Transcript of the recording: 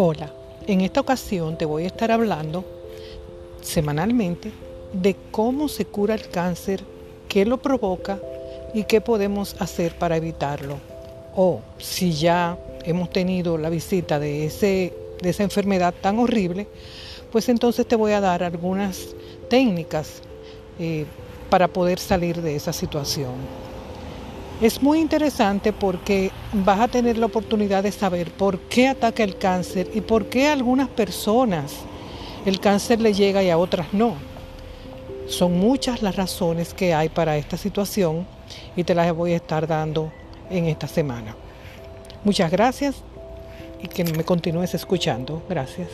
Hola, en esta ocasión te voy a estar hablando semanalmente de cómo se cura el cáncer, qué lo provoca y qué podemos hacer para evitarlo. O si ya hemos tenido la visita de, ese, de esa enfermedad tan horrible, pues entonces te voy a dar algunas técnicas eh, para poder salir de esa situación. Es muy interesante porque vas a tener la oportunidad de saber por qué ataca el cáncer y por qué a algunas personas el cáncer le llega y a otras no. Son muchas las razones que hay para esta situación y te las voy a estar dando en esta semana. Muchas gracias y que me continúes escuchando. Gracias.